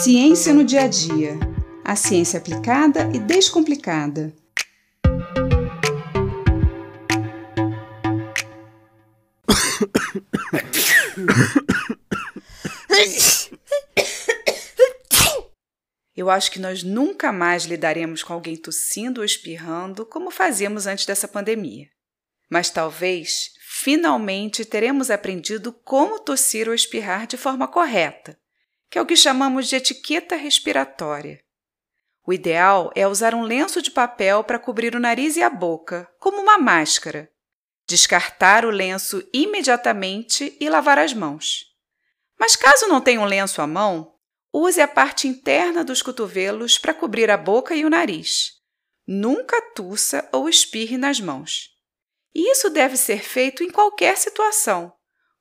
Ciência no dia a dia. A ciência aplicada e descomplicada. Eu acho que nós nunca mais lidaremos com alguém tossindo ou espirrando como fazíamos antes dessa pandemia. Mas talvez, finalmente, teremos aprendido como tossir ou espirrar de forma correta, que é o que chamamos de etiqueta respiratória. O ideal é usar um lenço de papel para cobrir o nariz e a boca, como uma máscara. Descartar o lenço imediatamente e lavar as mãos. Mas caso não tenha um lenço à mão, Use a parte interna dos cotovelos para cobrir a boca e o nariz. Nunca tussa ou espirre nas mãos. E isso deve ser feito em qualquer situação,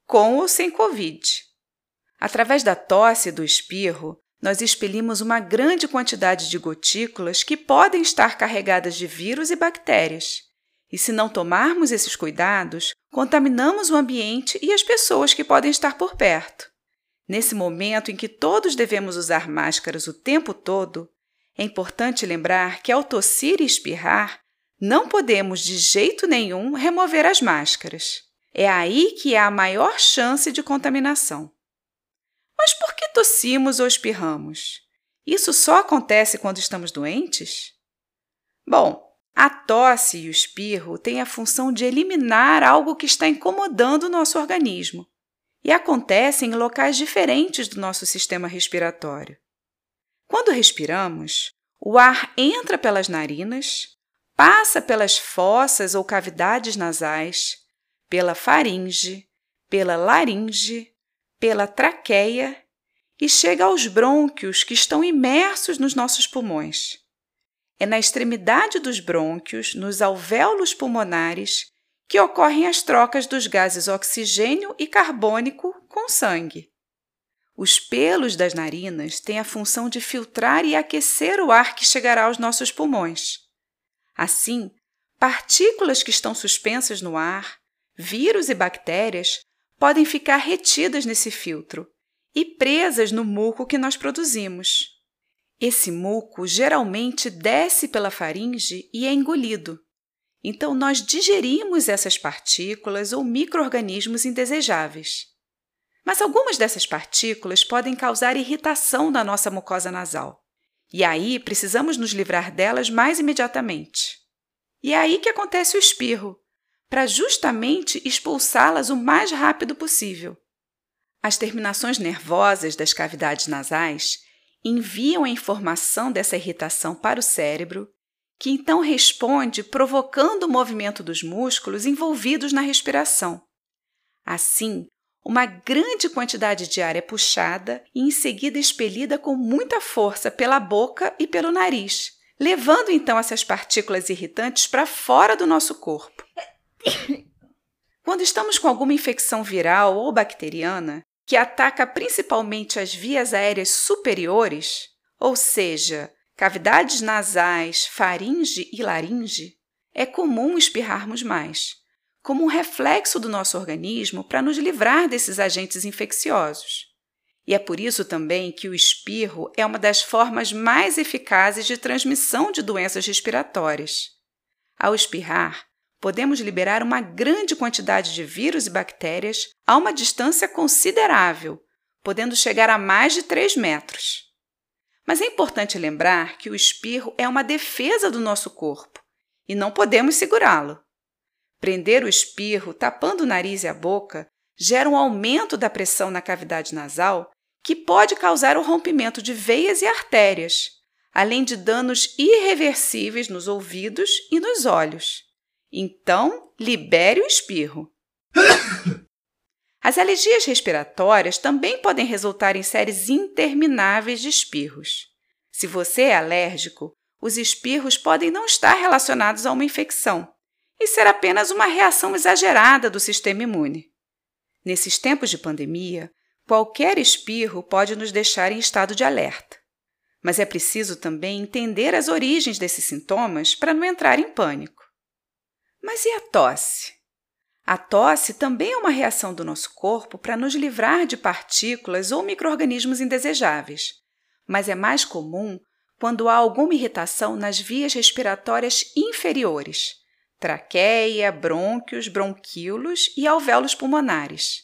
com ou sem Covid. Através da tosse e do espirro, nós expelimos uma grande quantidade de gotículas que podem estar carregadas de vírus e bactérias. E se não tomarmos esses cuidados, contaminamos o ambiente e as pessoas que podem estar por perto. Nesse momento em que todos devemos usar máscaras o tempo todo, é importante lembrar que ao tossir e espirrar, não podemos de jeito nenhum remover as máscaras. É aí que há a maior chance de contaminação. Mas por que tossimos ou espirramos? Isso só acontece quando estamos doentes? Bom, a tosse e o espirro têm a função de eliminar algo que está incomodando o nosso organismo e acontecem em locais diferentes do nosso sistema respiratório. Quando respiramos, o ar entra pelas narinas, passa pelas fossas ou cavidades nasais, pela faringe, pela laringe, pela traqueia e chega aos brônquios que estão imersos nos nossos pulmões. É na extremidade dos brônquios, nos alvéolos pulmonares, que ocorrem as trocas dos gases oxigênio e carbônico com sangue. Os pelos das narinas têm a função de filtrar e aquecer o ar que chegará aos nossos pulmões. Assim, partículas que estão suspensas no ar, vírus e bactérias, podem ficar retidas nesse filtro e presas no muco que nós produzimos. Esse muco geralmente desce pela faringe e é engolido. Então, nós digerimos essas partículas ou microorganismos indesejáveis. Mas algumas dessas partículas podem causar irritação na nossa mucosa nasal. E aí precisamos nos livrar delas mais imediatamente. E é aí que acontece o espirro, para justamente expulsá-las o mais rápido possível. As terminações nervosas das cavidades nasais enviam a informação dessa irritação para o cérebro que então responde provocando o movimento dos músculos envolvidos na respiração. Assim, uma grande quantidade de ar é puxada e em seguida expelida com muita força pela boca e pelo nariz, levando então essas partículas irritantes para fora do nosso corpo. Quando estamos com alguma infecção viral ou bacteriana, que ataca principalmente as vias aéreas superiores, ou seja, cavidades nasais, faringe e laringe, é comum espirrarmos mais, como um reflexo do nosso organismo para nos livrar desses agentes infecciosos. E é por isso também que o espirro é uma das formas mais eficazes de transmissão de doenças respiratórias. Ao espirrar, podemos liberar uma grande quantidade de vírus e bactérias a uma distância considerável, podendo chegar a mais de 3 metros. Mas é importante lembrar que o espirro é uma defesa do nosso corpo e não podemos segurá-lo. Prender o espirro tapando o nariz e a boca gera um aumento da pressão na cavidade nasal que pode causar o rompimento de veias e artérias, além de danos irreversíveis nos ouvidos e nos olhos. Então, libere o espirro. As alergias respiratórias também podem resultar em séries intermináveis de espirros. Se você é alérgico, os espirros podem não estar relacionados a uma infecção e ser apenas uma reação exagerada do sistema imune. Nesses tempos de pandemia, qualquer espirro pode nos deixar em estado de alerta. Mas é preciso também entender as origens desses sintomas para não entrar em pânico. Mas e a tosse? A tosse também é uma reação do nosso corpo para nos livrar de partículas ou microorganismos indesejáveis, mas é mais comum quando há alguma irritação nas vias respiratórias inferiores, traqueia, brônquios, bronquíolos e alvéolos pulmonares.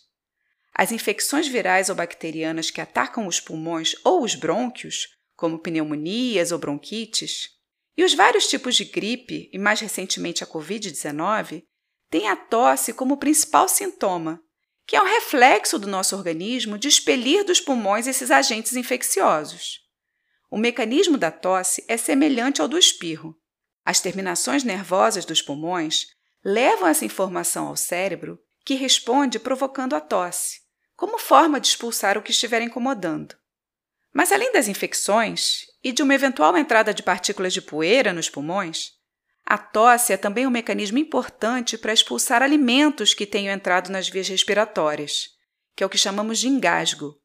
As infecções virais ou bacterianas que atacam os pulmões ou os brônquios, como pneumonias ou bronquites, e os vários tipos de gripe, e mais recentemente a Covid-19, têm a tosse como principal sintoma, que é um reflexo do nosso organismo de expelir dos pulmões esses agentes infecciosos. O mecanismo da tosse é semelhante ao do espirro. As terminações nervosas dos pulmões levam essa informação ao cérebro, que responde provocando a tosse, como forma de expulsar o que estiver incomodando. Mas além das infecções e de uma eventual entrada de partículas de poeira nos pulmões, a tosse é também um mecanismo importante para expulsar alimentos que tenham entrado nas vias respiratórias, que é o que chamamos de engasgo.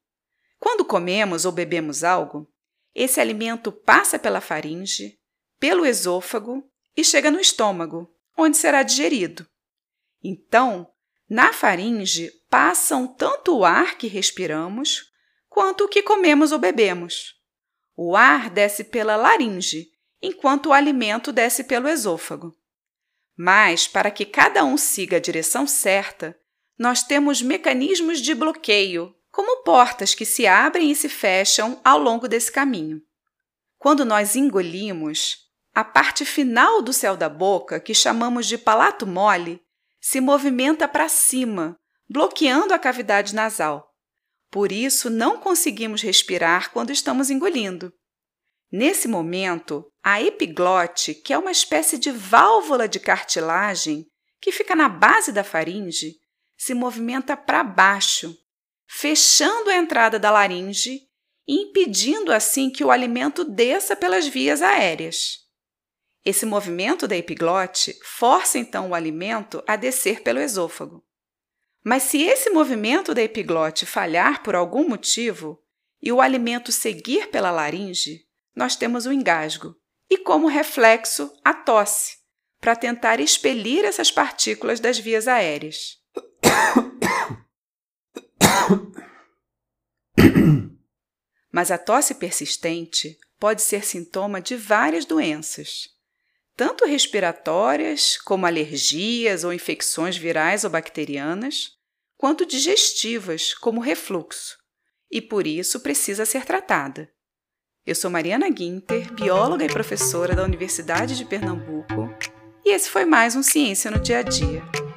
Quando comemos ou bebemos algo, esse alimento passa pela faringe, pelo esôfago e chega no estômago, onde será digerido. Então, na faringe passam tanto o ar que respiramos quanto o que comemos ou bebemos. O ar desce pela laringe, enquanto o alimento desce pelo esôfago. Mas, para que cada um siga a direção certa, nós temos mecanismos de bloqueio como portas que se abrem e se fecham ao longo desse caminho. Quando nós engolimos, a parte final do céu da boca, que chamamos de palato mole, se movimenta para cima, bloqueando a cavidade nasal. Por isso, não conseguimos respirar quando estamos engolindo. Nesse momento, a epiglote, que é uma espécie de válvula de cartilagem que fica na base da faringe, se movimenta para baixo, fechando a entrada da laringe e impedindo assim que o alimento desça pelas vias aéreas. Esse movimento da epiglote força então o alimento a descer pelo esôfago. Mas se esse movimento da epiglote falhar por algum motivo e o alimento seguir pela laringe, nós temos o engasgo e, como reflexo, a tosse, para tentar expelir essas partículas das vias aéreas. Mas a tosse persistente pode ser sintoma de várias doenças, tanto respiratórias, como alergias ou infecções virais ou bacterianas, quanto digestivas, como refluxo, e por isso precisa ser tratada. Eu sou Mariana Guinter, bióloga e professora da Universidade de Pernambuco, e esse foi mais um Ciência no Dia a Dia.